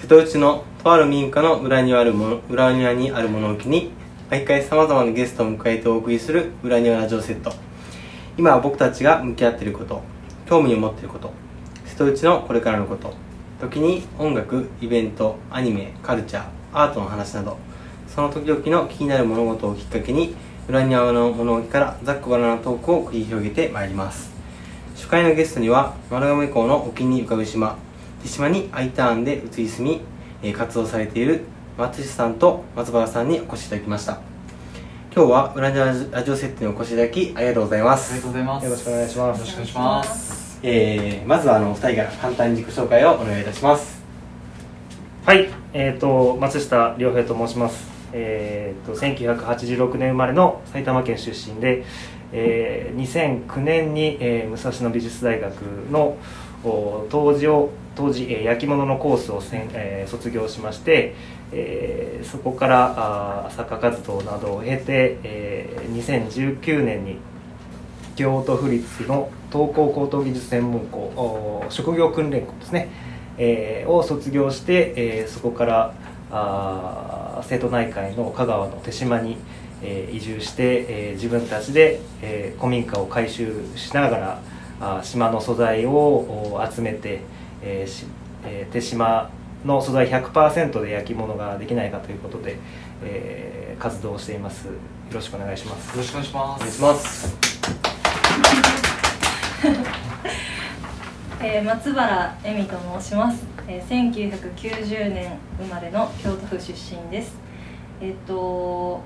瀬戸内のとある民家の裏にあるも裏庭にある物置に毎回さまざまなゲストを迎えてお送りする裏庭ラジオセット。今は僕たちが向き合っていること興味を持っていること瀬戸内のこれからのこと時に音楽イベントアニメカルチャーアートの話などその時々の気になる物事をきっかけに裏庭の物置からざっくばらなトークを繰り広げてまいります。初回のゲストには丸亀港の沖に浮かぶ島手島に I ターンで移り住み、えー活動されている松下さんと松原さんにお越しいただきました。今日は裏庭ラジオセットにお越しいただきありがとうございまありがすとうございます。よろしくお願いします。よろしくお願いします。えー、まずはあのお二人から簡単に自己紹介をお願いいたします。はい、えー、と松下亮平と申します、えー、と1986年生まれの埼玉県出身で、えー2009年に、えー武蔵野美術大学のお当時を当時、えー焼き物のコースをせん、え卒業しまして、えーそこからあ作家活動などを経て、えー2019年に京都府立の東高高等技術専門校職業訓練校ですね、えーを卒業して、えーそこからあー瀬戸内海の香川の手島に、えー移住して、えー自分たちで、えー古民家を改修しながらあ島の素材を集めて、えーしえー手島の素材100%で焼き物ができないかということで、えー活動をしています。よろしくお願いします。よろしくお願いしまお願いしす。ます。えー松原恵美と申します、えー1990年生まれの京都府出身です。えっ、と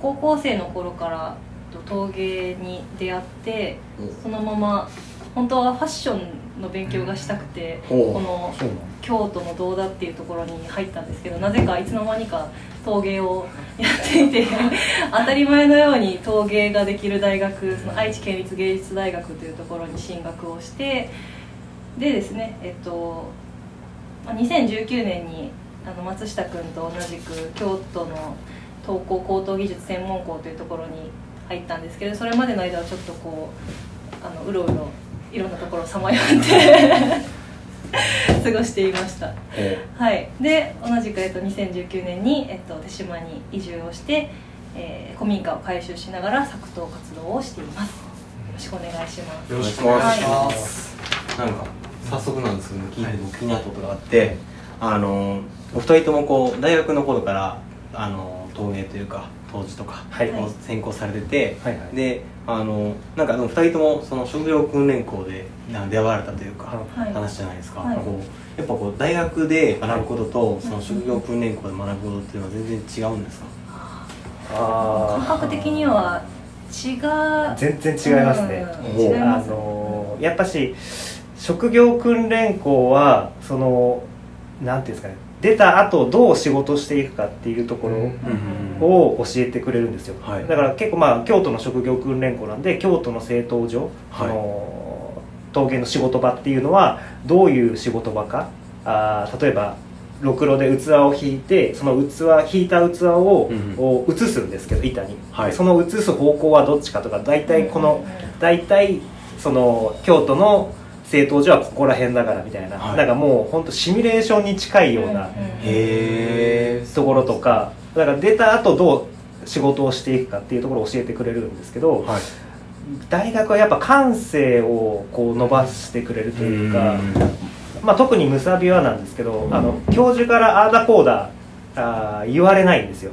高校生の頃からと陶芸に出会ってそのまま本当はファッションの勉強がしたくてほう。この京都の道田っていうところに入ったんですけどなぜかいつの間にか陶芸をやっていて 当たり前のように陶芸ができる大学その愛知県立芸術大学というところに進学をしてでですねえっとまあ2019年にあの松下君と同じく京都の東高高等技術専門校というところに入ったんですけどそれまでの間はちょっとこうあのうろうろいろんなところをさまよって 過ごしていました。えはい。で同じく、えっと、2019年に、えっと、手島に移住をして、えー古民家を改修しながら作陶活動をしています。よろしくお願いします。よろしくお願いします。ーなんか早速なんですけど聞い。て僕気になったことがあってあのお二人ともこう大学の頃からあの陶芸というか陶磁とかはい。を専攻されてて、はいはい。であのなんかでも二人ともその職業訓練校でなんか出会われたというか、はい。話じゃないですか、はい。こうやっぱこう大学で学ぶこととその職業訓練校で学ぶことっていうのは全然違うんですか、あー。感覚的には違う。全然違いますね、うん。違いあます。のーやっぱし職業訓練校はそのなんていうんですかね出た後どう仕事していくかっていうところを教えてくれるんですよ、はい。だから結構まあ京都の職業訓練校なんで京都の製陶所、はい。あのー陶芸の仕事場っていうのはどういう仕事場か。あー例えばろくろで器を引いてその器引いた器を,、うんを移すんですけど板に、はい。その移す方向はどっちかとか大体この、大体その京都の製陶所はここら辺だからみたいな、はい。なんかもう本当シミュレーションに近いようなところとかだから出た後どう仕事をしていくかっていうところを教えてくれるんですけど、はい。大学はやっぱ感性をこう伸ばしてくれるというか、ん。まあ、特にムサビはなんですけどあの教授からああだこうだ言われないんですよ。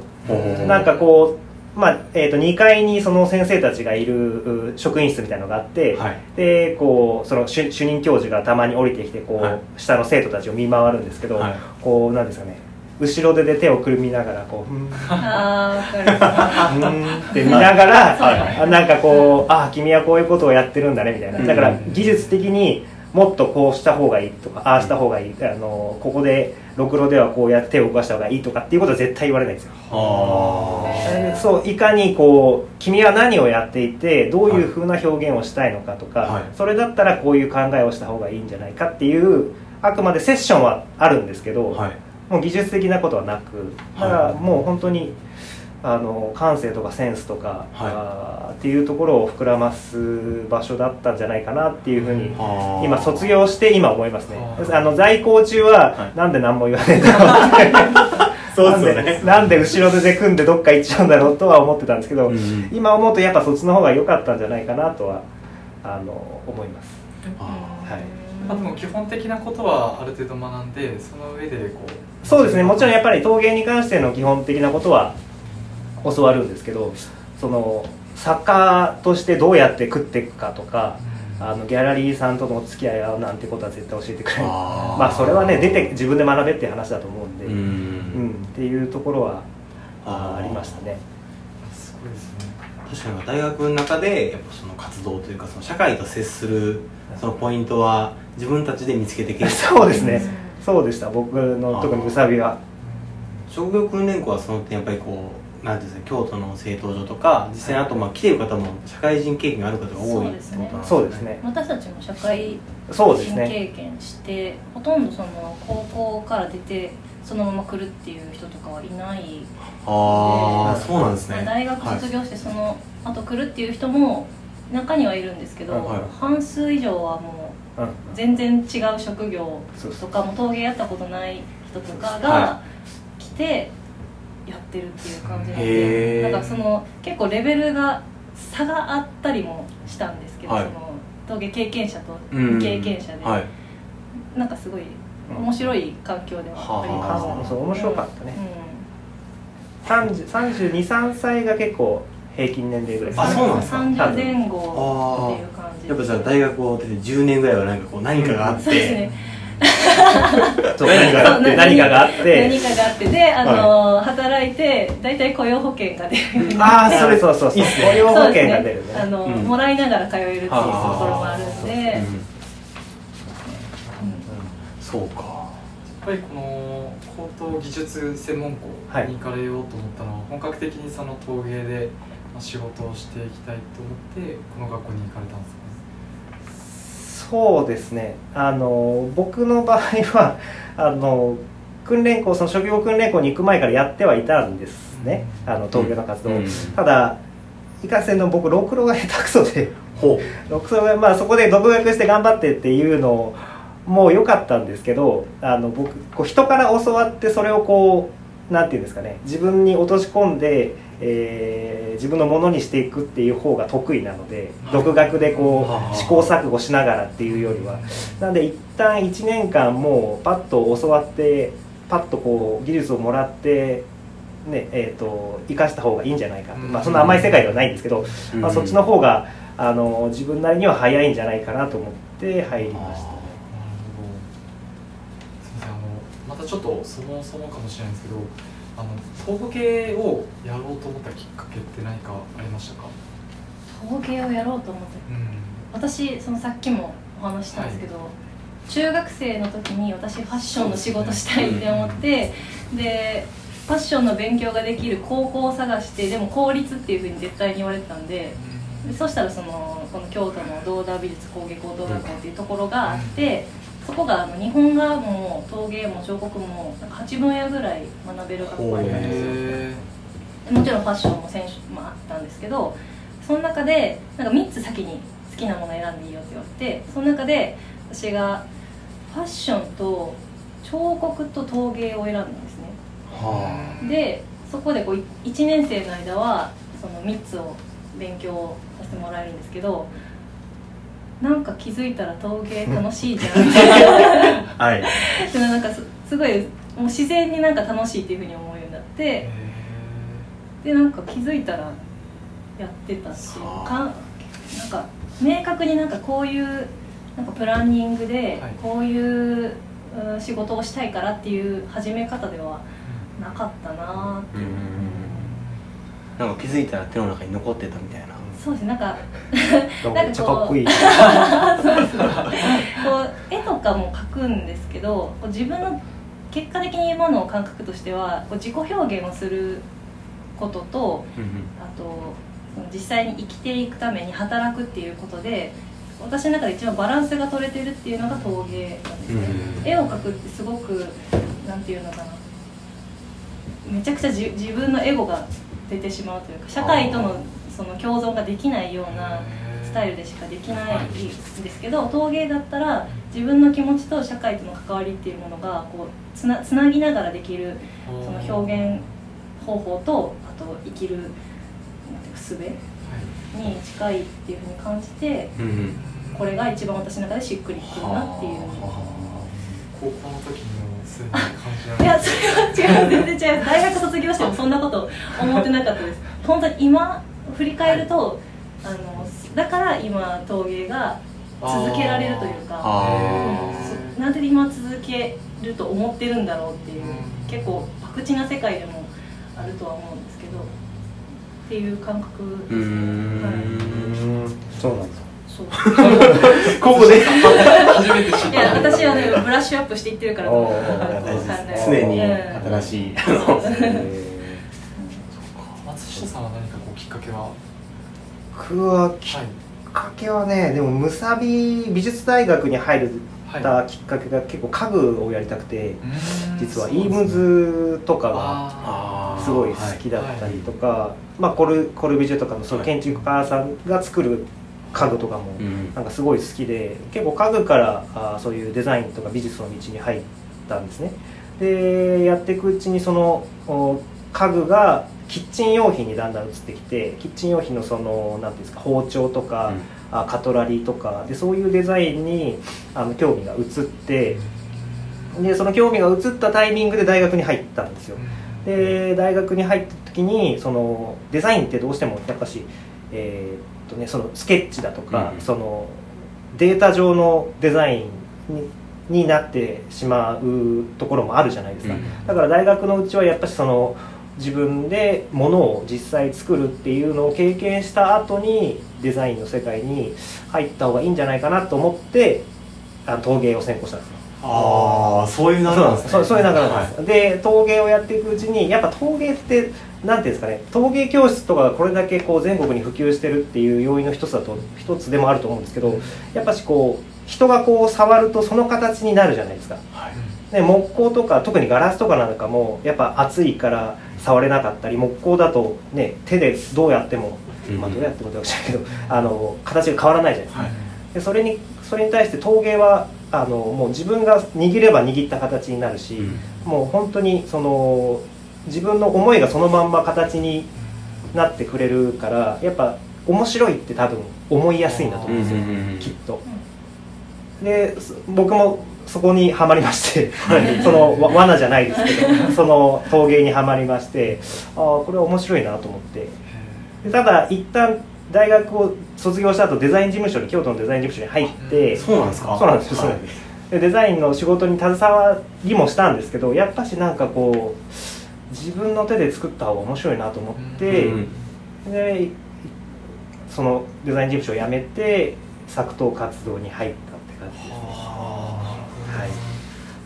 なんかこうまあえー、と2階にその先生たちがいるう職員室みたいなのがあって、はい。でこうその主主任教授がたまに降りてきてこう、はい。下の生徒たちを見回るんですけど、はい。こうなんですかね後ろ手で手をくるみながらこう「うーん」ああ分かる。うーんって見ながら、はなんかこう「あ君はこういうことをやってるんだね」みたいな。だからうん技術的にもっとこうした方がいいとかああした方がいいあのここでろくろではこうやって手を動かした方がいいとかっていうことは絶対言われないんですよ。はそういかにこう君は何をやっていてどういうふうな表現をしたいのかとか、はい。それだったらこういう考えをした方がいいんじゃないかっていうあくまでセッションはあるんですけど、あはいもう技術的なことはなくだからもう本当にあの感性とかセンスとか、はい。っていうところを膨らます場所だったんじゃないかなっていうふうに今卒業して今思いますね。あ。の在校中は、はい。なんで何も言わねえんだろうってそうですよね。なんでなんで後ろ手で組んでどっか行っちゃうんだろうとは思ってたんですけど、うん今思うとやっぱそっちの方が良かったんじゃないかなとはあの思います。あはい。まあ、でも基本的なことはある程度学んでその上でこう。そうですね。もちろんやっぱり陶芸に関しての基本的なことは教わるんですけどその作家としてどうやって食っていくかとかあのギャラリーさんとのお付き合いはなんてことは絶対教えてくれない。まあそれはね出て自分で学べっていう話だと思うんで、ううん。んっていうところはああー。ありましたね。すごいですね。確かに大学の中でやっぱその活動というかその社会と接するそのポイントは自分たちで見つけてきて そうですね。そうでした。僕の特にうさびは。職業訓練校はその点やっぱりこうなんですか京都の製陶所とか実際にあとまあ来てる方も社会人経験がある方が多いってことなんですね。そうですね。私たちも社会人そうですね。経験してほとんどその高校から出てそのまま来るっていう人とかはいないああそうなんですね。大学卒業してその後来るっていう人も中にはいるんですけど、うんはい。半数以上はもう全然違う職業とかも陶芸やったことない人とかはが来てやってるっていう感じなのでなんかその結構レベルが差があったりもしたんですけど、はい。その陶芸経験者とうん。未経験者で、はい。なんかすごい面白い環境ではありましたね面白かったね。う323歳が結構平均年齢ぐらい。ん、あそうなんですか？30前後っていう感じやっぱじゃあ大学を出て10年ぐらいはなんかこう何かがあって、そうですね 何かがあって。何かがあって。何かがあって。であの、働いて大体雇用保険が出るああそれそうそうそういいっすね。雇用保険が出るね。あの、うん。もらいながら通えるっていうところもあるんで、うん。そうか。やっぱりこの高等技術専門校はいに行かれようと思ったのは、本格的にその陶芸でまあ仕事をしていきたいと思ってこの学校に行かれたんですか？ねそうですね。あの僕の場合は あの訓練校その職業訓練校に行く前からやってはいたんですね。あの陶芸の活動。を、うん。ただいかんせんの僕ろくろが下手くそで。ほ ろくろがまあそこで独学して頑張ってっていうのも良かったんですけどあの僕こう人から教わってそれをこうなんていうんですかね。自分に落とし込んで、えー自分のものにしていくっていう方が得意なので独学でこはあう試行錯誤しながらっていうよりは。なんで一旦1年間もうパッと教わってパッとこう技術をもらってねえー、と生かした方がいいんじゃないかと、まあ、そんな甘い世界ではないんですけど、うまあ、そっちの方があの自分なりには早いんじゃないかなと思って入りました。ねなるほど。すみません。あのまたちょっとそもそもかもしれないんですけどあの陶芸をやろうと思ったきっかけって何かありましたか？陶芸をやろうと思って。うん。私そのさっきもお話ししたんですけど、中学生の時に私ファッションの仕事したいって思ってでファッションの勉強ができる高校を探してでも公立っていうふうに絶対に言われてたんででそしたらそのこの京都の道田美術工芸高等学校っていうところがあってそこがあの日本画も陶芸も彫刻もなんか8分野ぐらい学べる学校だったんですよ。もちろんファッションも選手もあったんですけどその中でなんか3つ先に好きなもの選んでいいよって言われてその中で私がファッションと彫刻と陶芸を選んだんですね。はでそこでこう1年生の間はその3つを勉強させてもらえるんですけどなんか気づいたら陶芸楽しいじゃんみたいなあはい。でもなんかすすごいもう自然になんか楽しいっていうふうに思うようになって。へでなんか気づいたらやってたしはあ。かなんか明確になんかこういうなんかプランニングではい。こういう、うん仕事をしたいからっていう始め方ではなかったなっていう、なんか気づいたら手の中に残ってたみたいなそうですねなんか めっちゃかっこいい。こう絵とかも描くんですけどこう自分の結果的に今の感覚としてはこう自己表現をすることとあと実際に生きていくために働くっていうことで私の中で一番バランスが取れてるっていうのが陶芸なんですね、うん絵を描くってすごくなんていうのかな。めちゃくちゃじ自分のエゴが出てしまうというか社会とのその共存ができないようなスタイルでしかできないんですけど陶芸だったら自分の気持ちと社会との関わりっていうものがこうつなつなぎながらできるその表現方法とあと生きる術に近いっていうふうに感じてこれが一番私の中でしっくりきてるなっていう。高校の時にもすでに感じいやそれは違う。全然違う。大学卒業してもそんなこと思ってなかったです。本当に今振り返ると、あのだから今陶芸が続けられるというかなんで今続けると思ってるんだろうっていう、うん。結構博打な世界でもあるとは思うんですけどっていう感覚うですね、そうなんです。そう。ここで。初めて知っいやた私はねブラッシュアップしていってるからと思うおー。はい大事はい。です常にうん。新しい。あのえ松下さんはけは。ー僕はきっはいかけはねでもむさび美術大学に入るはい。たきっかけが結構家具をやりたくて実はイームズとかがあすごい好きだったりとか、まあ、コルコルビジェとかのその建築家さんが作る家具とかもうん。なんかすごい好きで結構家具からあーそういうデザインとか美術の道に入ったんですね。でやっていくうちにそのお家具がキッチン用品にだんだん移ってきてキッチン用品のそのなんていうんですか包丁とか、あカトラリーとかでそういうデザインにあの興味が移ってでその興味が移ったタイミングで大学に入ったんですよ。で大学に入った時にそのデザインってどうしてもやっぱし、えーっとね、そのスケッチだとか、うん。そのデータ上のデザインにになってしまうところもあるじゃないですか、うん。だから大学のうちはやっぱしその自分で物を実際作るっていうのを経験した後にデザインの世界に入った方がいいんじゃないかなと思ってあの陶芸を専攻したんですよ。ああそういう流れなんですね。そうそういう流れなんです、はい。で陶芸をやっていくうちにやっぱ陶芸ってなんていうんですかね陶芸教室とかがこれだけこう全国に普及してるっていう要因の一つだと一つでもあると思うんですけどやっぱしこう人がこう触るとその形になるじゃないですか。はいで木工とか特にガラスとかなんかもやっぱ熱いから触れなかったり木工だとね手でどうやっても、うん。まあどうやってもってわけじゃないけど あの形が変わらないじゃないですか。はい。でそれにそれに対して陶芸はあのもう自分が握れば握った形になるし、もう本当にその自分の思いがそのまんま形になってくれるからやっぱ面白いって多分思いやすいんだと思うんですよ、うんうんうんうん。きっと。でそ僕もそこにはまりましてそのわ罠じゃないですけどその陶芸にはまりましてああこれは面白いなと思って。でただ一旦大学を卒業した後デザイン事務所に京都のデザイン事務所に入ってそうなんですか？そうなんですよ。はないデザインの仕事に携わりもしたんですけどやっぱしなんかこう自分の手で作った方が面白いなと思って、うんでそのデザイン事務所を辞めて作陶活動に入ってはい。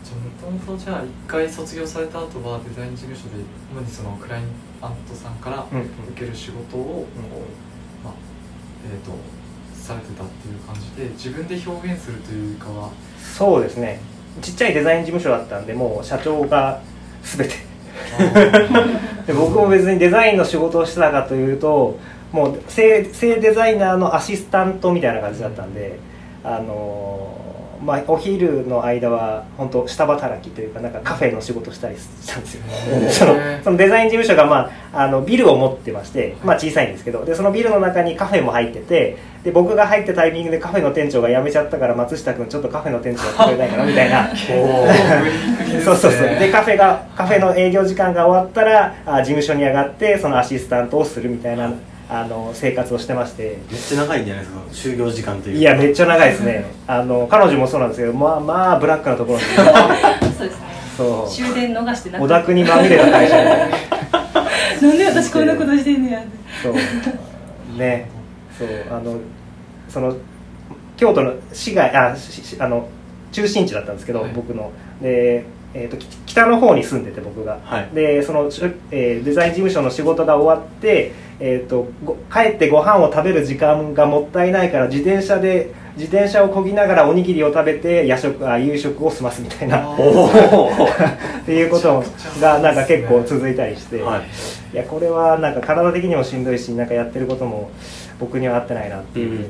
じゃあもともとじゃあ一回卒業された後はデザイン事務所で主にそのクライアントさんから受ける仕事をこう、まあえー、とされてたっていう感じで自分で表現するというかはそうですね。ちっちゃいデザイン事務所だったんでもう社長が全て。で僕も別にデザインの仕事をしてたかというともう正正デザイナーのアシスタントみたいな感じだったんであのーまあ、お昼の間は本当下働きというかなんかカフェの仕事したりしたんですよ。そのそのデザイン事務所が、まあ、あのビルを持ってまして、まあ、小さいんですけどでそのビルの中にカフェも入っててで僕が入ったタイミングでカフェの店長が辞めちゃったから松下君ちょっとカフェの店長やってくれないかなみたいな。そうそうそう。でカフェがカフェの営業時間が終わったらあ事務所に上がってそのアシスタントをするみたいなあの生活をしてまして。めっちゃ長いんじゃないですか？就業時間というか。いやめっちゃ長いですね。あの彼女もそうなんですけどまあまあブラックなところにそうですね。そう。終電逃してな小田国まみれた会社で。なんで私こんなことしてんねやって。そう。ね。そう。あのその京都の市街あししあの中心地だったんですけど、はい。僕の。で、えー、とき北の方に住んでて僕が、はい。でその、しゅえーデザイン事務所の仕事が終わって、えー、とご帰ってご飯を食べる時間がもったいないから自転車で自転車をこぎながらおにぎりを食べて夜食あ夕食を済ますみたいな。っていうことがなんか結構続いたりして、はい。いやこれはなんか体的にもしんどいしなんかやってることも僕には合ってないなっていうふうに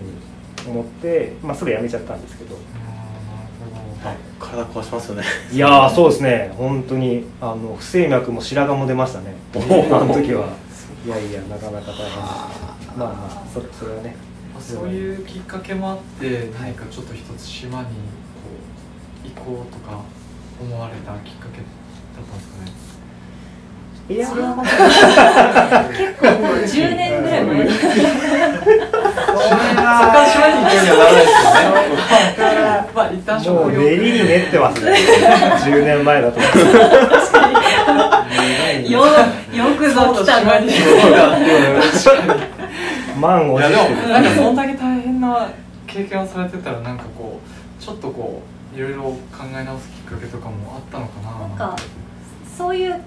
思って、まあそれやめちゃったんですけど。あーなるほど体壊しますよね。いやーそうですね。本当にあの不整脈も白髪も出ましたね。あの時はいやいやなかなか大変でしたまあまあそれそれはね。まあそういうきっかけもあって何かちょっと一つ島にこう行こうとか思われたきっかけだったんですかね。いや それはま結構多分10年ぐらい前にそこから島に行くにはならないですよね。まあ一旦もう練りに練ってますね。10年前だとよよくぞ来たのに。満を持いやでもしてるなんかそんだけ大変な経験をされてたらなんかこうちょっとこういろいろ考え直すきっかけとかもあったのかな。なんかそういう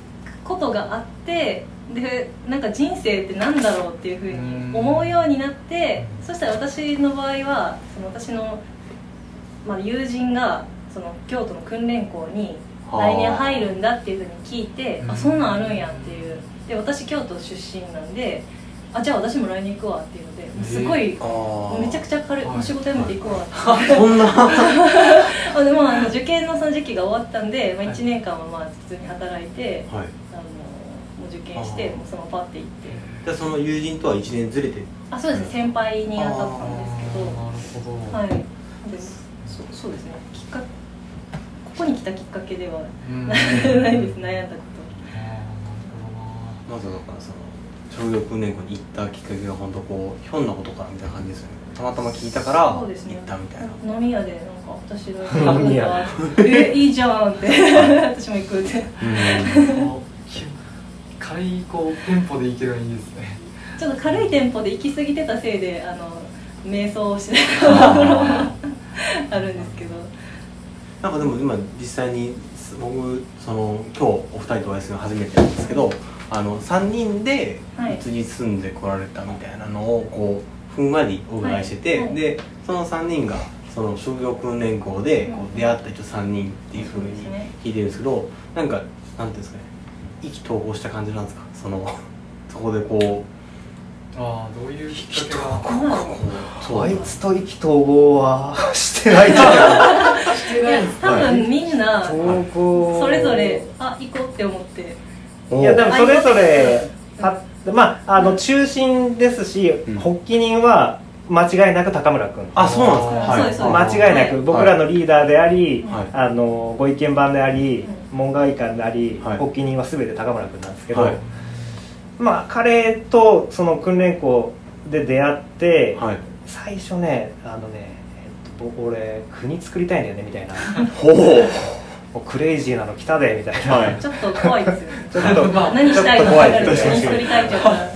ことがあってでなんか人生ってなんだろうっていうふうに思うようになってそしたら私の場合はその私の、まあ、友人がその京都の訓練校に来年入るんだっていうふうに聞いてうん。あそんなんあるんやっていう。で私京都出身なんであじゃあ私も来年行くわっていうのですごいあめちゃくちゃ軽い、はい。仕事辞めていくわって そんな。あでもあの受験のその時期が終わったんで、まあ、はい。1年間はまあ普通に働いて、はい。あのもう受験してもうそのパッて行って。じゃあその友人とは1年ずれて？あそうですね。先輩に当たったんですあーなるほど。けどはい。でそそうですね。きっかここに来たきっかけではうん。ないです。悩んだこと。まずだからその商業訓練校に行ったきっかけが本当こうひょんなことからみたいな感じですよね。たまたま聞いたから行っそうですね。たみたいな。飲み屋でなんか私の 飲み屋。えいいじゃんって私も行くって。軽いこうテンポでいけるのいいですね。ちょっと軽いテンポで行き過ぎてたせいであの瞑想をしてたところが あるんですけどなんかでも今実際に僕その今日お二人とお会いするの初めてなんですけどあの3人ではい。移り住んでこられたみたいなのをこうふんわりお伺いしてて、はい。はいでその3人がその職業訓練校でこう出会った人3人っていうふうに聞いてるんですけどなんかなんていうんですかね意気投合した感じなんですか？そのそこでこうああどういうきっかけがあいつと意気投合はしてないんじゃないいや多分みんなそれぞれあ行こうって思っていやでもそれぞれあまああの中心ですし、うん発起人は間違いなく高村君あそうなんですかはい間違いなく僕らのリーダーであり、はいあのご意見番であり、門外漢であり、はい発起人は全て高村君なんですけど、はいまあ彼とその訓練校で出会って、はい。最初ねあのね、えっと、僕俺国作りたいんだよねみたいな。ほう。もうクレイジーなの来たでみたいな、はい。ちょっと怖いですよね。ちょっとまあ何したいのか分かる確かに何作りたいって言ったら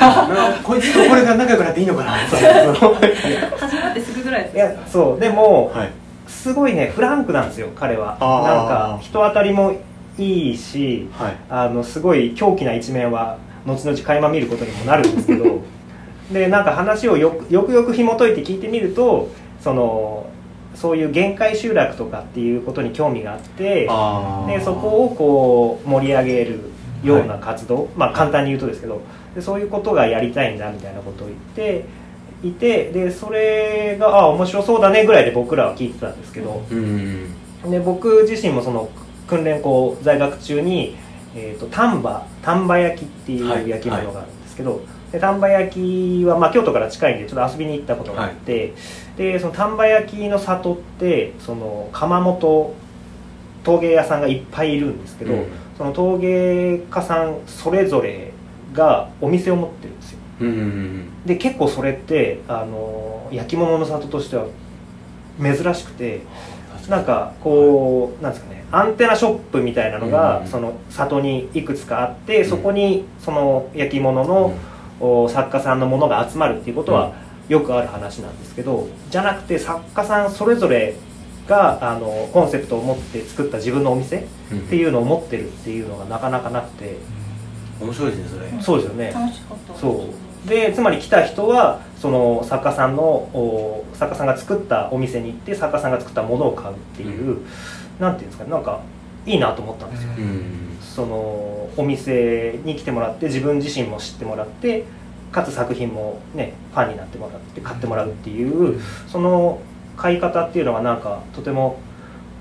あこいつとこれが仲良くなっていいのかな始まってすぐぐらいいやそう。でも、はい。すごいねフランクなんですよ彼は。あー。なんか人当たりもいいしはい。あのすごい狂気な一面は後々垣間見ることにもなるんですけど でなんか話をよくよくよく紐解いて聞いてみるとそのそういう限界集落とかっていうことに興味があってでそこをこう盛り上げるような活動、まあ簡単に言うとですけどでそういうことがやりたいんだみたいなことを言っていてでそれがあ面白そうだねぐらいで僕らは聞いてたんですけど、うん。で僕自身もその訓練校在学中に、えー、と丹波丹波焼きっていはい。う焼き物があるんですけど、で丹波焼きは、まあ、京都から近いんでちょっと遊びに行ったことがあって、でその丹波焼きの里ってその窯元陶芸屋さんがいっぱいいるんですけど、うん。その陶芸家さんそれぞれがお店を持ってるんですよ。うんうん。で結構それってあの焼き物の里としては珍しくてなんかこうなんですかねアンテナショップみたいなのが、うんその里にいくつかあって、うん。そこにその焼き物の、お作家さんのものが集まるっていうことはよくある話なんですけどじゃなくて作家さんそれぞれがあのコンセプトを持って作った自分のお店うん。っていうのを持ってるっていうのがなかなかなくて、面白いですねそれ。そうですよね。楽しかった。そうでつまり来た人はその作家さんのお作家さんが作ったお店に行って作家さんが作ったものを買うっていう、なんていうんですかねなんかいいなと思ったんですよ、うん。そのお店に来てもらって自分自身も知ってもらってかつ作品もねファンになってもらって買ってもらうっていうその買い方っていうのがなんかとても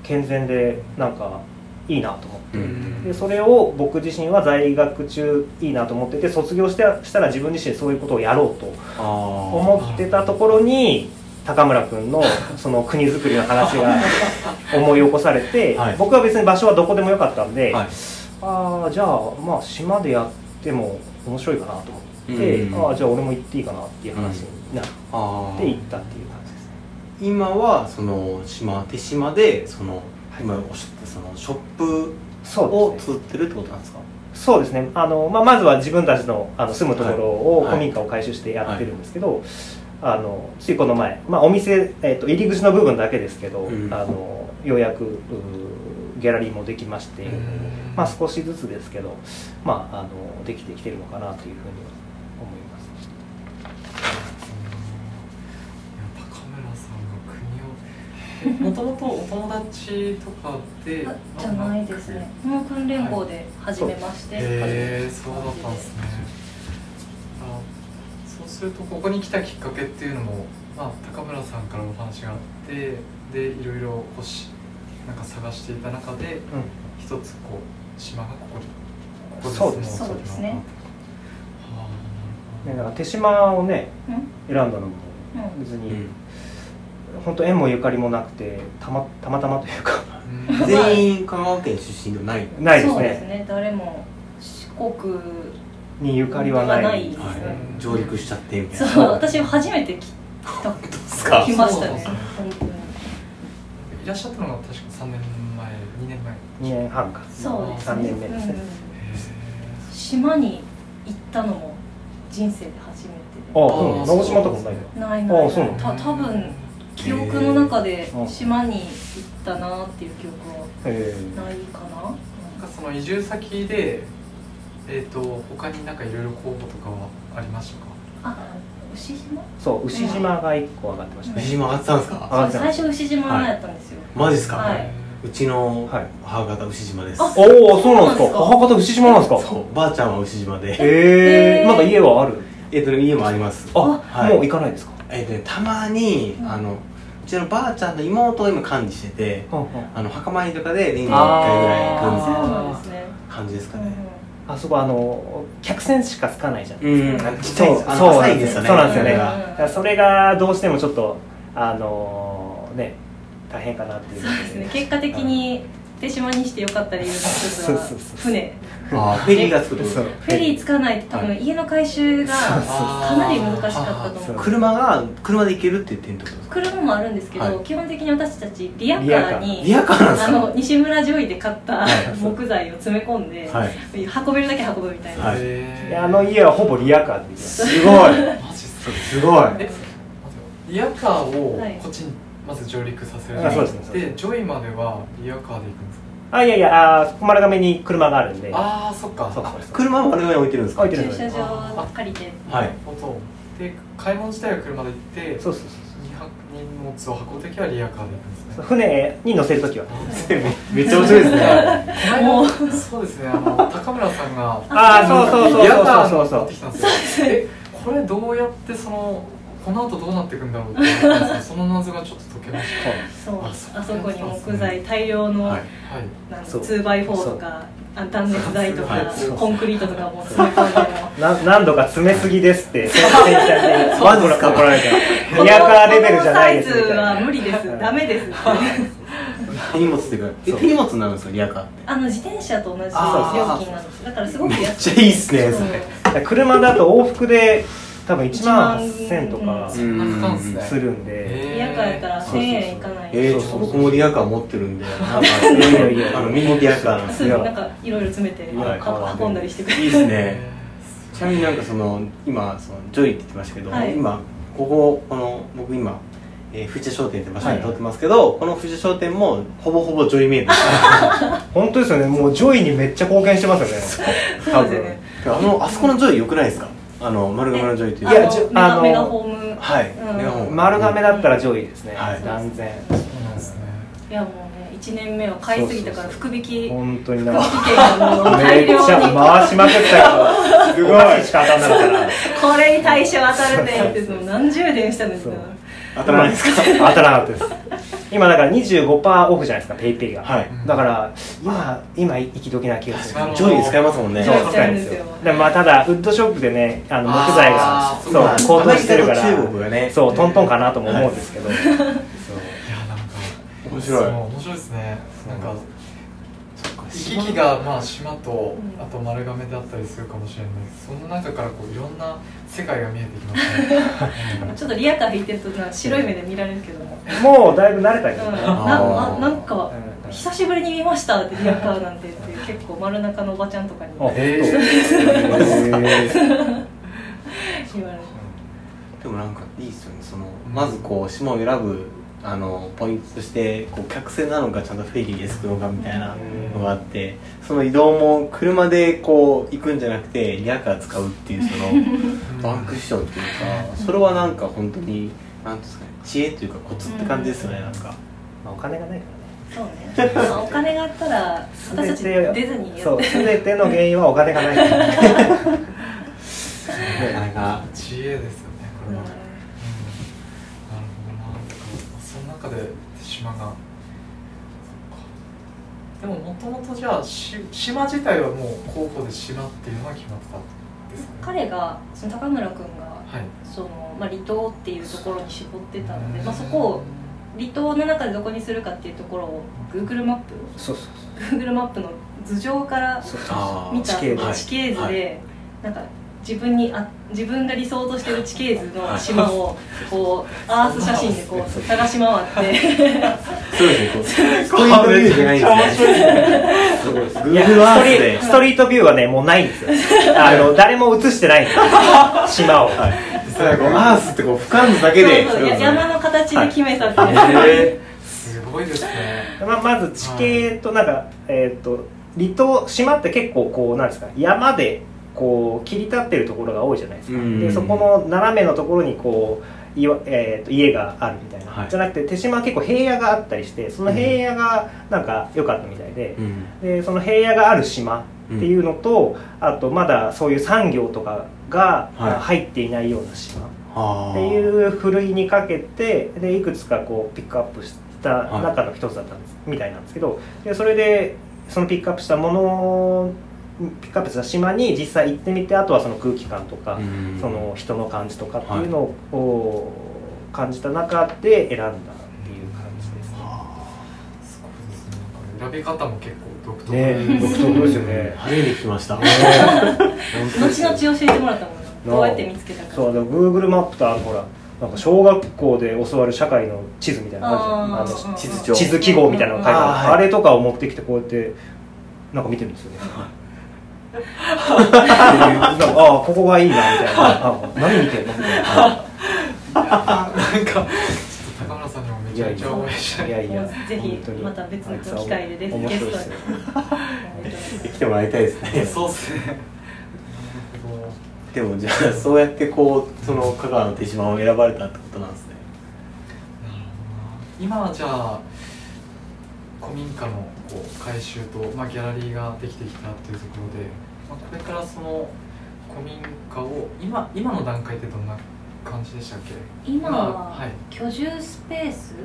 健全でなんかいいなと思って、うん。でそれを僕自身は在学中いいなと思ってて卒業してしたら自分自身でそういうことをやろうと思ってたところに高村君のその国づくりの話が 思い起こされて、はい。僕は別に場所はどこでもよかったんで、はい。ああじゃあまあ島でやっても面白いかなと思って、うん。ああじゃあ俺も行っていいかなっていう話になって行ったっていう感じですね。今はその島手島でその今おっしゃったそのショップを作ってるってことなんですか？そうですね。あの、まあ、まずは自分たちのあの住むところをはい。古民家を改修してやってるんですけど、あのついこの前、まあ、お店、えっと入り口の部分だけですけど、うん。あのようやくギャラリーもできまして、まあ、少しずつですけど、まあ、あのできてきてるのかなというふうに思います高村さんが国をもともとお友達とかであじゃないですね。もう訓練校で初めまして、へえそうだったんですね。あそうするとここに来たきっかけっていうのも、まあ、高村さんからお話があってでいろいろこうしなんか探していた中で一つこう島がここにここそうですもそうですね。はあね、だから手島をねうん。選んだのもうん。別に、うん本当縁もゆかりもなくてたまたまたまというか。うん。全員香川県出身ではない。ないですそうですね。ね誰も四国にゆかりはない。ないですね。はい。上陸しちゃってみたいそなう。私初めて来たすか来ましたね。そうそう本当にいらっしゃったのが確か3年前2年前。へ2年半か。そうですね。3年目ですね、うん。島に行ったのも人生で初めてああそうあ島とかもないないないあそうなの。た多分記憶の中で島に行ったなっていう記憶はえないかな。なんかその移住先でえっ、と他になんかいろいろ候補とかはありましたか？あ牛島？そう牛島が1個上がってましたね。牛島上がってたんですか？上がってます最初牛島やったんですよ、マジですか、はい。うちのはい。母方牛島です、あおおそうなんですか。母方牛島なんですか？そうばあちゃんは牛島で。ええへー。まだ家はある？えっと家もあります。あ、はい。もう行かないですか？えっとねたまに、うん。あのうちのばあちゃんの妹を今管理しててうんう。んあの墓参りとかで年に1回ぐらい行くみたいそうななんですね、感じですかねあそこあの客船しかつかないじゃん。うんなんかちっちゃいそう浅いですよね。そうなんですよね。うん。だからそれがどうしてもちょっとあのね大変かなっていう。そうですね。結果的に手島にしてよかった理由の一つは。船。あーフェリーがつくとそう。フェリーつかないと多分家の改修がかなり難しかったと思う。車が車で行けるって言ってんってことですか？車もあるんです。けど、はい。基本的に私たちリアカーーにリアカー。あの西村ジョイで買ったはい。木材を詰め込んで、はい。運べるだけ運ぶみたいな、はいあの家はほぼリアカーですすごいマジっすごいリアカーをはいこっちにまず上陸させる。あそうですねそうででジョイまではリアカーで行くんですか？あいやいやあー丸亀に車があるんで。ああそっか。そうそう車は丸亀に置いてるんですか？置いてるんです駐車場借りてはい。なるほどで買い物自体は車で行ってそうそうそう荷は荷物を運ぶ時はリアカーで行くんですね。そう船に乗せるときは めっちゃ面白いですね。もう。そうですねあの高村さんがあーそうそうそうリアカーそう。そう持ってきたんですよ。えこれどうやってそのこの後どうなっていくんだろうって思ったんですけどその謎がちょっと解けましたそう。ああそこに木材大量の、はい。はい。なんそう。2x4 とかあ断熱材とか、はい。コンクリートとかも詰め込んで何度か詰めすぎですって先生にマジですか怒られてリアカーレベルじゃないですみこのサイズたいなは無理です。ダメです荷物っていうかえそう。手荷物になるんですかリアカーって？あの自転車と同じ料金なんですだからすごくめっ安いちゃいいっすねそうそれ車だと往復で多分1万8000とかするんでリアカーやったら1000円いかないえー、ちょっと僕もリアカー持ってるんで。なんかいやいやいやあのミニリアカー。なんですすぐなんかいろいろ詰めてはいは運んだりしてくれる。いいですね。ちなみになんかその今そのジョイって言ってましたけど、はい。今こここの僕今、えー、富士商店って場所に通ってますけど、この富士商店もほぼほぼジョイメイド。で す本当ですよね。もうジョイにめっちゃ貢献してますよね。そうですよねあのあそこのジョイ良くないですか？あの丸亀のジョイっていういやあのじゅあのメガメガホームはい、うん。丸亀だったらジョイですね、はい。断然。そうなんですね。いやもうね1年目は買いすぎたからそう福引き。福本当にな。引券がもう大めっちゃ量に回しまくったけどすごいしか当たんなかったなこれに対しては当たるねって何十年したのにさそう。当たらないですか？当たらなかったです今だから25%オフじゃないですかペイペイが、はい。だから今今行き時な気がする。なるほどジョイに使えますもんね。そう使えるんですよ。でもまあただウッドショックでねあの木材がそうあーまあ高騰してるから。中国がね。そうトントンかなとも思うんですけど、そう。いやなんか面白い。面白いですね。なんか行き来がまあ島とうん。あと丸亀であったりするかもしれない。その中からこういろんな世界が見えてきますね。ちょっとリアカー引いてるとな白い目で見られるけども、もうだいぶ慣れたけどね、うん、なななんかうん。久しぶりに見ましたってリアカーなんて言って結構丸中のおばちゃんとかに 言われる。でもなんかいいですよね。そのまずこう島を選ぶあのポイントとしてこう客船なのかちゃんとフェリーで着くのかみたいなのがあってその移動も車でこう行くんじゃなくてリアカー使うっていうその ワンクッションっていうかそれはなんか本当になんていうんですかね知恵というかコツって感じですよねなんか。まあ、お金がないかそうね、まあ、お金があったら私たち出ずにやってそう全ての原因はお金がない。か らなかなか知恵ですよねこれは、中で島が。でももともとじゃあし島自体はもう候補で島っていうのは決まってたんですかね。彼がその高村君がはい。その、まあ、離島っていうところに絞ってたので、うん。まあ、そこを離島の中でどこにするかっていうところを Google マップそうそう Google マップの頭上から見た地形図はい地形図で、はい。なんか自分にあ自分が理想としてる地形図の島をこうアース写真でこう探し回って。そうですね。こうストリートビューじゃないんですね。すごいですいや Google アースストリートビューはねもうないんですよ。あの誰も映してないんですよ島を、はい。実はこうアースってこう俯瞰図だけでそうそうや山の形で決めたっていう、へすごいですね。ままず地形となんか、えー、と離島島って結構こうなんですか山でこう切り立ってるところが多いじゃないですか、うん。でそこの斜めのところにこういわ、えー、と家があるみたいな、はい。じゃなくて手島は結構平野があったりしてその平野がなんか良かったみたいで,、うん。でその平野がある島っていうのと、あとまだそういう産業とかがはい。入っていないような島、はあっていうふるいにかけてでいくつかこうピックアップした中の一つだったんです、みたいなんですけどでそれでそのピックアップしたものピックアップした島に実際行ってみてあとはその空気感とか、うん。その人の感じとかっていうのを感じた中で選んだっていう感じですね。すごいですね。選び方も結構独特ね。え独特ですよね。初めて聞きました。後々教えてもらったもんなどうやって見つけたかそうだ Google マップとあのほらなんか小学校で教わる社会の地図みたいなのあるじあの地図帳。地図記号みたいなのが書いてある。あーはい。あれとかを持ってきてこうやってなんか見てるんですよねああここがいいなみたいなあ何見てんのみたいななんか高村さんにもめちゃめちゃ応援したいいやいやぜひまた別の機会でですゲストに来てもらいたいですねそうっすねでもじゃあそうやってこうその香川の手島を選ばれたってことなんですねなるほど今はじゃあ古民家のこう改修と、まあ、ギャラリーができてきたっていうところで、まあ、これからその古民家を今今の段階ってどんな感じでしたっけ？今ははい。居住スペース？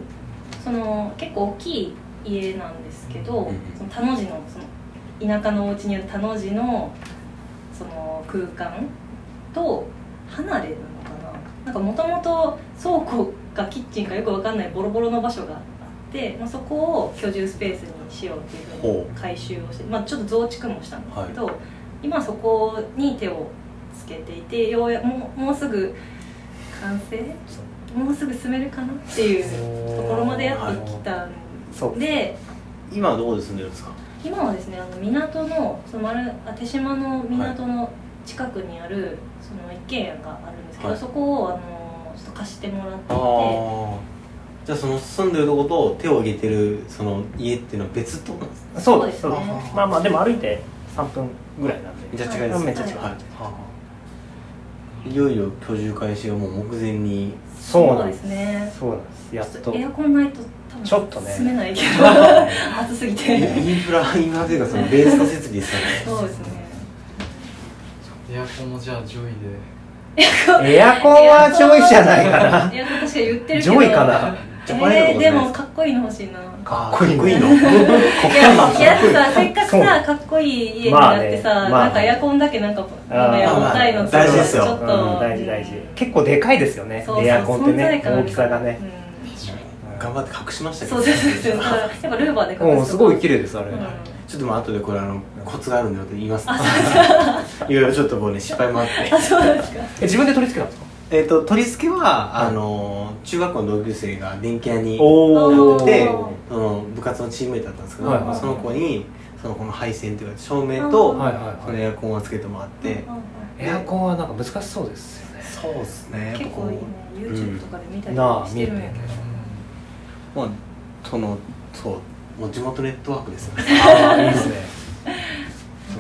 その結構大きい家なんですけど、田の字のその田舎のお家にある田の字のその空間と離れるのかな？なんかもともと倉庫かキッチンかよくわかんないボロボロの場所があって、まあ、そこを居住スペースにしようっていうふうにほ改修をして、まあ、ちょっと増築もしたんですけど、今そこに手をつけていてようやもうもうすぐ完成？もうすぐ住めるかなっていうところまでやってきたんで。今はどこで住んでるんですか？今はですねあの港のその丸あ手島の港の近くにあるその一軒家があるんですけど、はい。そこをあのちょっと貸してもらっていてじゃあその住んでるとこと手を挙げてるその家っていうのは別ってことなんですか？そうです。そうですまあまあでも歩いて3分ぐらいなんで。めっちゃ近いですね。めっちゃ近い、はい。はい。よいよ居住開始がもう目前に。でそうなんですすね。そうなんです。やっと。エアコンないと多分ちょっとね住めないけど。暑すぎて。インフラインフラというかそのベースの設備ですよね。そうですね。エアコンもじゃあ上位で。エアコン。は上位じゃないかな。エアコン確かに言ってるけど。上位かなジャパネでもかっこいいの欲しいな。かっこいいのかっこいやいやさせっかくさかっこいい家になってさ、まあね。まあなんかエアコンだけなんかなんかや重たいのまあ大事ですよ。ちょっと、うん大事大事。結構でかいですよね。エアコンってね大きさがね。うん。頑張って隠しましたけど。そうそうそうやっぱルーバーで隠すすごい綺麗ですあれ。うん。ちょっとまあ後でこれあのコツがあるんで言いますね。いろいろちょっとこうね失敗もあって。あそうですか。え自分で取り付けたんですか？えっと取り付けはあの中学校の同級生が電気屋におでおその部活のチームメイトだったんですけど、はいはいその子にそのこの配線というか照明と、うんはいはい。そのエアコンをつけてもらって、うんうんエアコンはなんか難しそうですよね。そうですね。結構いいね。YouTube とかで見たりなあしてるんやけど、まあそのそうもう地元ネットワークですよね。ああいいですね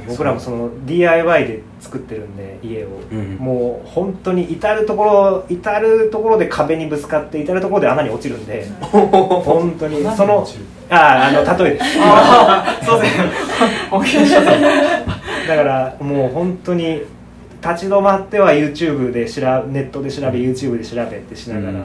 僕らもその DIY で作ってるんで家を、うん。もう本当に至る所至る所で壁にぶつかって至る所で穴に落ちるんで本当に。そのあああの例えですああそうです。ね だからもう本当に立ち止まっては YouTube で調べネットで調べ YouTube で調べってしながら、うん。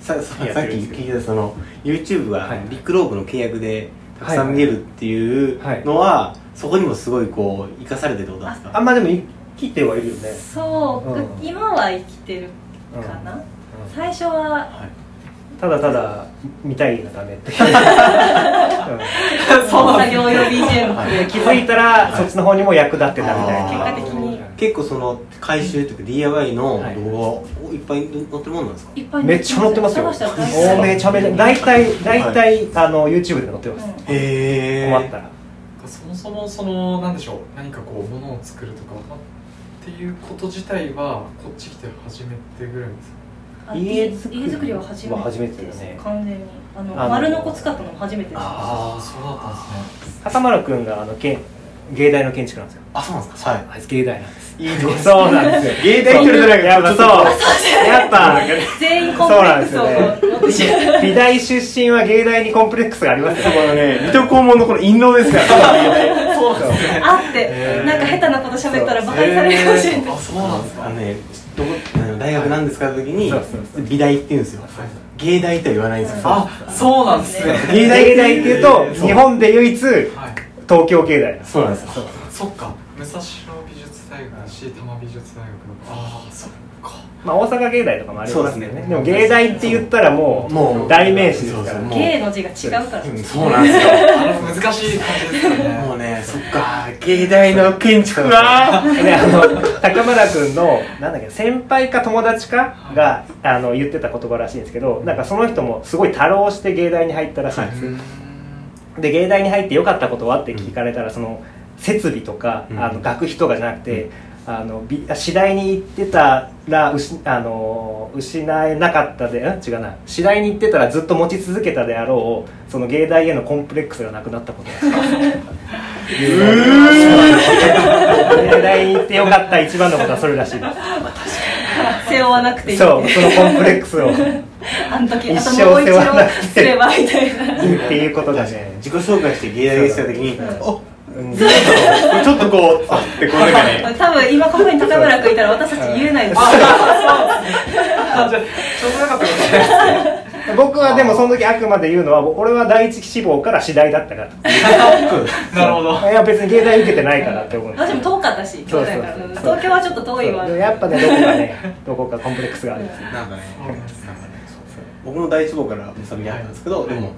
さささっき聞いたその YouTube がはい。ビッグローブの契約でたくさん見えるっていうのは、そこにもすごいこう生かされてるってことなんですか？あんまでも生きてはいるよね、そう、うん。今は生きてるかな、うん。最初ははい。ただただ見たいがためって、そう作業用 BGM 気づいたらそっちの方にも役立ってたみたいな。結果的に。結構その回収というか DIY の動はい。画をいっぱい載ってるもんなんですか、いっぱいめっちゃ載ってますよ。おめちゃめちゃ。大体大体、あの YouTube で載ってます、うん。へえ困ったらそもそもそのなんでしょう。何かこう物を作るとかっていうこと自体はこっち来て初めてぐらいですか？あ家作りは初めては初めてだよね。完全に。あのあの丸のこ使ったのも初めてです。ああそうだったんですね。笠丸君があのけん芸大の建築なんですよ。あそうなんですか？はい。あいつ芸大なんです。いいとこそうなんですよ。芸大って言われたらやっぱそう。やっぱ全員コンプレックスを持ってしまう美大出身は芸大にコンプレックスがありますよ。このね。水戸黄門のこの陰謀ですから。ねそうなんですねあってなんか下手なこと喋ったらバカにされるかもしれない。あそうなんですか？あのねどこ大学なんですかって時に美大って言うんですよ。芸大とは言わないんですよ。あそうなんですね。芸大芸大っていうと日本で唯一はい東京芸大なんですそうなんです。よそっか。武蔵野美術大学だし多摩美術大学だああそっか。まあ大阪芸大とかもありますけどそうですね。ねでも芸大って言ったらもうもう代名詞ですから。芸の字が違うから。うんそうなんですよ。あの難しい感じですよね。もうねそっか。芸大の建築は。であの高村君のなんだっけ先輩か友達かがあの言ってた言葉らしいんですけどなんかその人もすごい多浪して芸大に入ったらしいんです、うんで芸大に入って良かったことはって聞かれたらその設備とか、うん。あの学費とかじゃなくて、あのび次第に行ってたらあの失えなかったでん違うな。次第に行ってたらずっと持ち続けたであろうその芸大へのコンプレックスがなくなったこと 芸大に行って良かった一番のことはそれらしいです 背負わなくていい。そうそのコンプレックスを。っ あの時一生背負わなくて。度すればみたいな。ていうことがね。自己紹介して芸大ですた時におう。ん。ちょっとこうあってこうなんかね。多分今ここに高村君いたら私たち言えないです。あじゃあちょうどよかったかもしれないですね 僕はでもその時あくまで言うのは俺は第一志望から次第だったから なるほど。いや別に芸大受けてないからって思う。んです私も遠かったし東京はちょっと遠いわ。やっぱねどこかねどこかコンプレックスがあるんですよなんかねなんかね僕も第一号からムサビにあったんですけどでも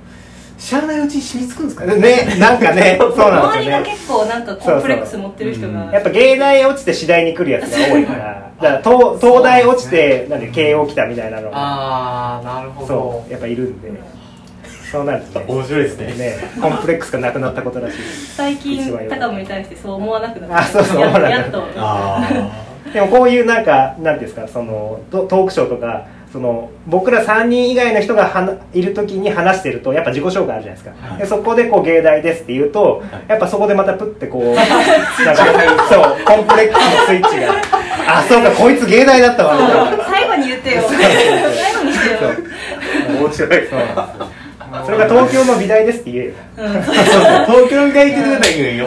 知らないうちに染みつくんですかね。ねなんかね そうなん周りがですよね。結構なんかコンプレックス持ってる人が。やっぱ芸大落ちて次第に来るやつが多いからだから東東大落ちてなんで慶応来たみたいなのがああなるほど。そうやっぱいるんで。そうなるとね面白いですね。ねコンプレックスがなくなったことらしい。最近高村に対してそう思わなくなった。あそうそうや思わなくなった。やっと。あでもこういうなんかなんていうんですかそのトトークショーとかその僕ら3人以外の人がはないる時に話してるとやっぱ自己紹介あるじゃないですか、はい。でそこでこう芸大ですって言うと、い。やっぱそこでまたプッてこう なんかそうコンプレックスのスイッチがあそうかこいつ芸大だったわ。最後に言ってよ。最後にしてよ。面白い。それが東京の美大ですって言えよ。東京の美大行ってくれたらいいよ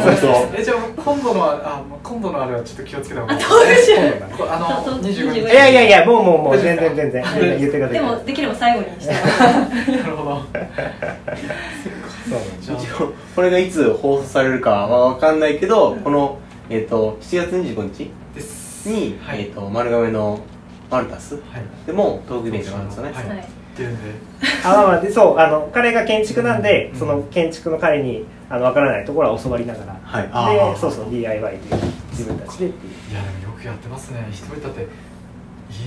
えじゃあ今度のああ今度のあれはちょっと気をつけた方がいい。あのそう25日。いやいやいやもうもうもう全然全然全然言ってください。でもできれば最後にして。なるほど。そうなんですじゃあ一応これがいつ放送されるかは分かんないけど、この、えっと7月25日に、はい。えっと丸亀のマルタス？はい。でもトークイベントがあるんですよね、はい。はい。っていうんであまあまあでそうあの彼が建築なんでその建築の彼にあの分からないところは教わりながら。はい。でそうそう DIY という自分たちでっていう。いやでもよくやってますね。一人だって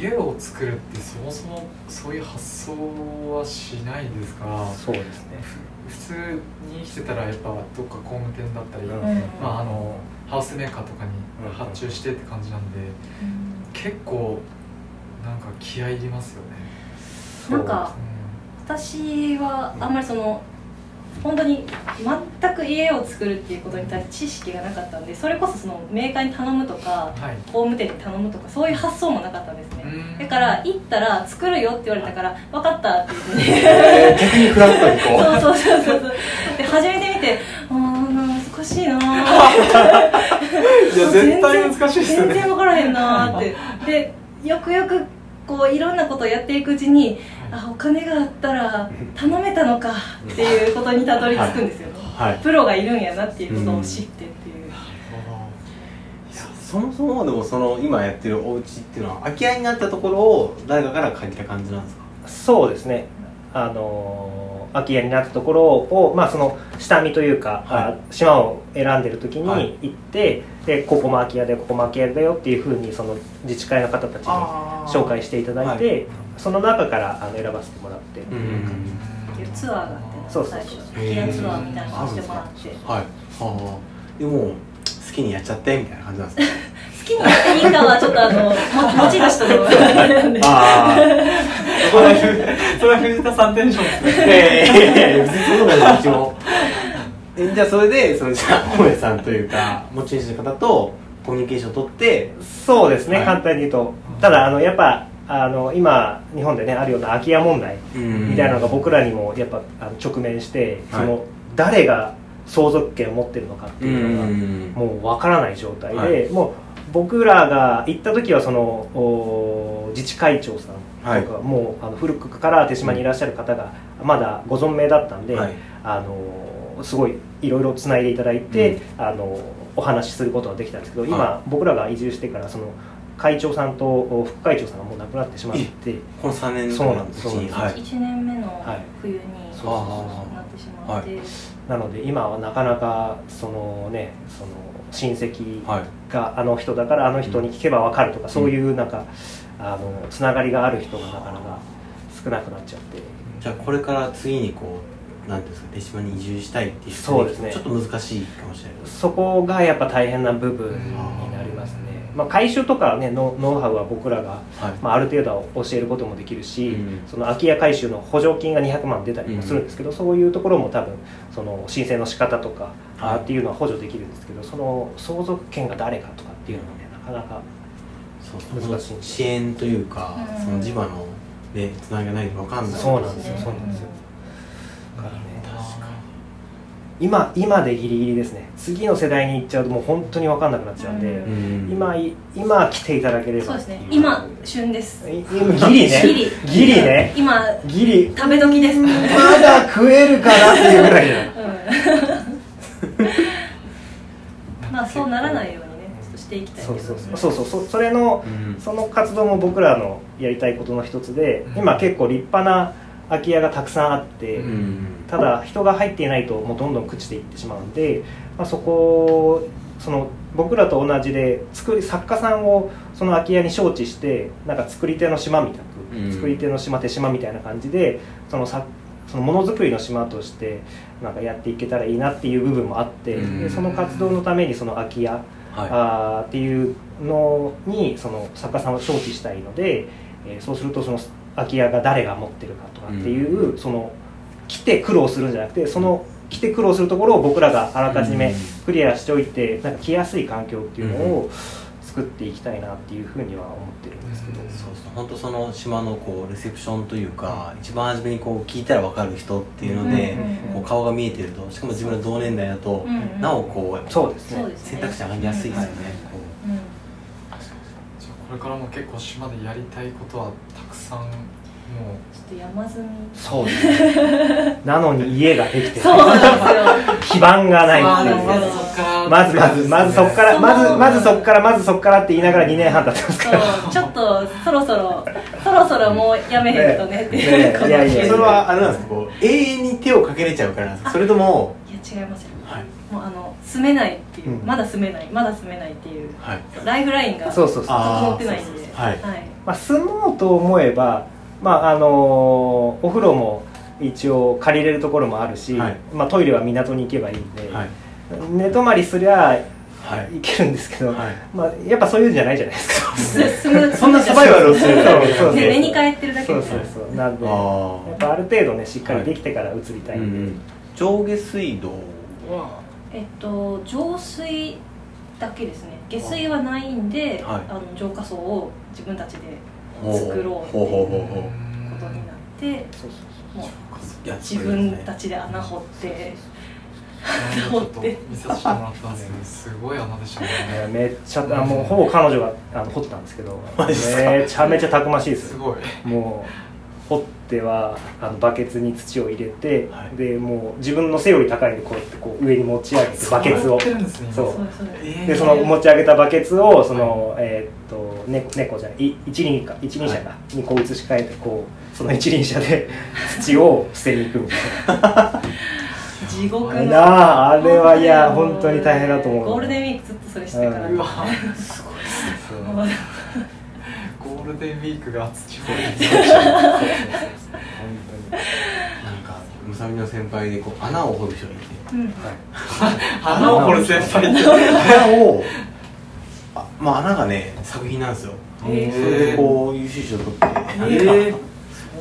家を作るってそもそもそういう発想はしないですから。そうですね。ふ普通に生きてたらやっぱどっか工務店だったり、うん。まああのハウスメーカーとかにうん発注してって感じなんで、結構なんか気合い入りますよね、なんか私はあんまりその本当に全く家を作るっていうことに対して知識がなかったんでそれこそそのメーカーに頼むとかうんはい。工務店に頼むとかそういう発想もなかったんですね。うん。だから行ったら作るよって言われたから分かったって言ってねえー逆にフラットにこう。そうそうそうそう。そうで初めて見てああ難しいな。ーいや絶対難しいですよね。全然分からへんなーって。でよくよくこういろんなことをやっていくうちにあお金があったら頼めたのかっていうことにたどり着くんですよ。ね、はい。プロがいるんやなっていうことを知ってっていう、そもそもでもその今やってるお家っていうのは空き家になったところを誰かから借りた感じなんですか？そうですね。あのー空き家になったところを、まあ、その下見というか、はい。あ島を選んでる時はい。に行って、でここも空き家でここも空き家だよっていうふうにその自治会の方たちに紹介していただいて、その中からあの選ばせてもらって、うん。っていうツアーがあってそうそうそう。最初空き家ツアーみたいなのをしてもらって。好はい。はあでも好きにやっちゃってみたい。な感じなんですかきにやっていいかはちょっとあのも持ち主とのあれなんで。ああ それはそれは藤田さんテンションですね。いやいやいやいや別にそうえじゃあそれでそのじゃあ大家さんというか持ち主の方とコミュニケーションを取ってそうですね、はい簡単に言うとただあのやっぱあの今日本でねあるような空き家問題みたいなのが僕らにもやっぱあの直面して、はいその誰が相続権を持ってるのかっていうのが、んもうわからない状態で、はいもう僕らが行った時はそのお自治会長さんとか、はい。もうあの古くから手島にいらっしゃる方がまだご存命だったんで、はい。あのすごいいろいろつないでいただいて、あのお話しすることができたんですけど今、は僕らが移住してからその会長さんとお副会長さんがもう亡くなってしまってこの3年そうなんです。のうちにそうなんはい。1年目の冬にそうそうそうなってしまって、なので今はなかなかそのねその親戚はい。があの人だからあの人に聞けば分かるとか、そういうなんかあのつながりがある人がなかなか少なくなっちゃって。じゃあこれから次にこうなんですか手島に移住したいっていう人そうですね。ちょっと難しいかもしれないそこがやっぱ大変な部分になりますね、まあ、回収とかねノノウハウは僕らが、はい。まあ、ある程度は教えることもできるし、うん。その空き家回収の補助金が200万出たりもするんですけど、そういうところも多分その申請の仕方とか、はい。あっていうのは補助できるんですけどその相続権が誰かとかっていうのはねなかなか難しい支援というか、うん。その地場のねつながないと分かんない。そうなんですよねそうなんですよだからね確か今今でギリギリですね。次の世代に行っちゃうともう本当に分かんなくなっちゃうんで、うん。に今い今来ていただければそうですね。今旬です。い今ギリね。ギリ。ギリね。今ギリ。食べ時です、まだ食えるかなっていうぐらいじゃ まあそうならないようにねしていきたいそうそうそう。そうそう。そそれのうん。その活動も僕らのやりたいことの一つでうん。今結構立派な空き家がたくさんあって、うんただ人が入っていないともうどんどん朽ちていってしまうんで、まあ、そこをその僕らと同じで作り作家さんをその空き家に招致してなんか作り手の島みたく、うん。作り手の島手島みたいな感じでそのさそのものづくりの島としてなんかやっていけたらいいなっていう部分もあって、うん。でその活動のためにその空き家、はあーっていうのにその作家さんを招致したいので、えーそうするとその空き家が誰が持ってるかとかっていう、その来て苦労するんじゃなくてその来て苦労するところを僕らがあらかじめうん。クリアしておいてなんか来やすい環境っていうのを作っていきたいなっていうふうには思ってるんですけど、うん。そうそう。本当その島のこうレセプションというか、一番初めにこう聞いたら分かる人っていうので、うんこう顔が見えてるとしかも自分の同年代だと、なおこうやっぱそうですね。そうですね選択肢上がりやすいですよね、こう。ん。じゃあこれからも結構島でやりたいことはたくさんちょっと山積み。そうです。ねなのに家ができてそうなんですよ。基盤がないっていう。そうなんですよ。まずまずまずまずそこからまずまずそこからまずそこからって言いながら2年半経ってますからちょっとそろそろそろそろもうやめへんとねってねいうねいやいや。うそれはあれなんですか？こう永遠に手をかけれちゃうから。それともいや違いますよ。はい。もうあの住めないっていう、うん。まだ住めない。まだ住めないっていう。はい。ライフラインが整そうそうそう。あってないんで。はい。まあ、住もうと思えば、まああのお風呂も一応借りれるところもあるし、はい。まあ、トイレは港に行けばいいんで、はい。寝泊まりすりゃはい。行けるんですけど、はい。まあ、やっぱそういうんじゃないじゃないですか。そ んなサバイバルをするそうそうそう。ね寝に帰ってるだけそうそうそう。なんでやあっぱある程度ねしっかりできてから移りたあ、いんで、うん、上下水道は？えっと浄水だけですね。下水はないんで、はい。あの浄化槽を自分たちで作ろうっていうほう。ほうほうほうことになってもう自分たちで穴掘ってちょっと見させてもらったんですけどすごい穴でしたね。めっちゃあもうほぼ彼女があの掘ったんですけどめちゃめちゃたくましいですよ。すごい。もう掘ってはあのバケツに土を入れて、はい。でもう自分の背より高いんでこうやってこう上に持ち上げてバケツを。そうやってるんですね。今その持ち上げたバケツをその、えーっと猫猫じゃないい一輪か一輪車か、にこう移し替えてこうその一輪車で 土を捨てに行くみたいな。地獄の。なああれはいや本当に大変だと思う。ゴールデンウィークずっとそれしてから、うん。うわすごいそうもうゴールデンウィークが土掘りになんかむさみの先輩でこう穴を掘る人がいてうん。穴を掘る先輩って穴をあまあ穴がね作品なんですよへそれでこう優秀賞取ってなんかえ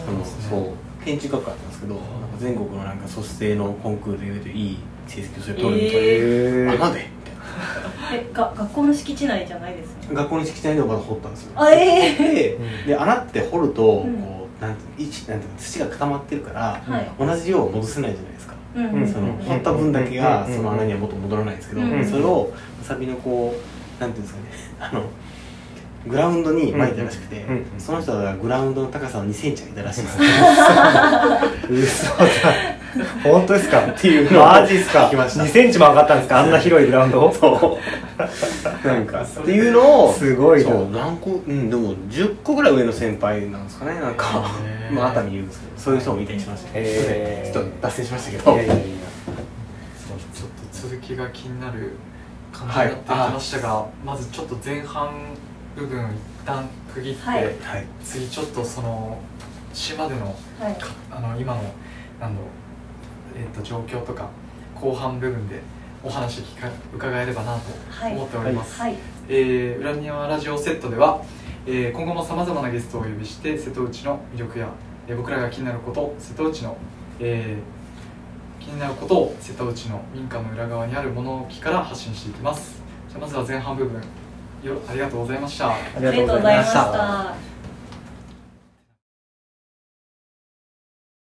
そのそう。建築学科だったんですけど全国のなんか卒生のコンクールでいうといい成績をそれ取るみたいへな、ー。穴で？えが学校の敷地内じゃないですね。な学校の敷地内でまだ掘ったんですよ。あええでうん。で穴って掘ると、うん。こうなんていなんていうの土が固まってるから、はい。同じ量を戻せないじゃないですか、そのうん掘った分だけがうんその穴にはもっと戻らないんですけど、うんそれをわさびのこうなんていうんですかね あのグラウンドに巻いたらしくて、その人がグラウンドの高さを2センチ上げたらしいんです。よ 嘘だ 本当ですか？っていうのをマジっすか？聞きました。2センチも上がったんですか？あんな広いグラウンドを？そう。なんか。っていうのをすごいな。そう何個？うんでも10個ぐらい上の先輩なんですかね？なんか まあ熱海にいるんですけどそういう人もいたりしました。ねへー。ちょっと脱線しましたけど。いやいやいや。ちょっと続きが気になる感じになってきましたが、まずちょっと前半部分一旦区切って、はい。はい。次ちょっとその島でのはい。かあの今のなんだろう、えっと状況とか後半部分でお話聞か伺えればなと思っております、はい。えー、裏庭ラジオセットでは、えー今後もさまざまなゲストをお呼びして瀬戸内の魅力や、えー僕らが気になること瀬戸内の、えー気になることを瀬戸内の民家の裏側にある物置から発信していきます。じゃあまずは前半部分。よありがとうございました。あありがとうございました